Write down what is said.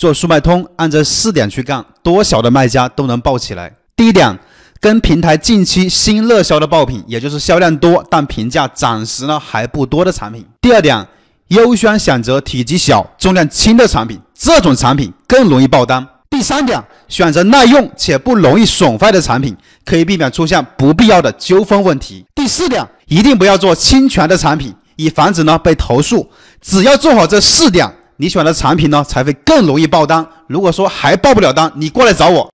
做速卖通，按这四点去干，多小的卖家都能爆起来。第一点，跟平台近期新热销的爆品，也就是销量多但评价暂时呢还不多的产品。第二点，优先选择体积小、重量轻的产品，这种产品更容易爆单。第三点，选择耐用且不容易损坏的产品，可以避免出现不必要的纠纷问题。第四点，一定不要做侵权的产品，以防止呢被投诉。只要做好这四点。你选的产品呢，才会更容易爆单。如果说还爆不了单，你过来找我。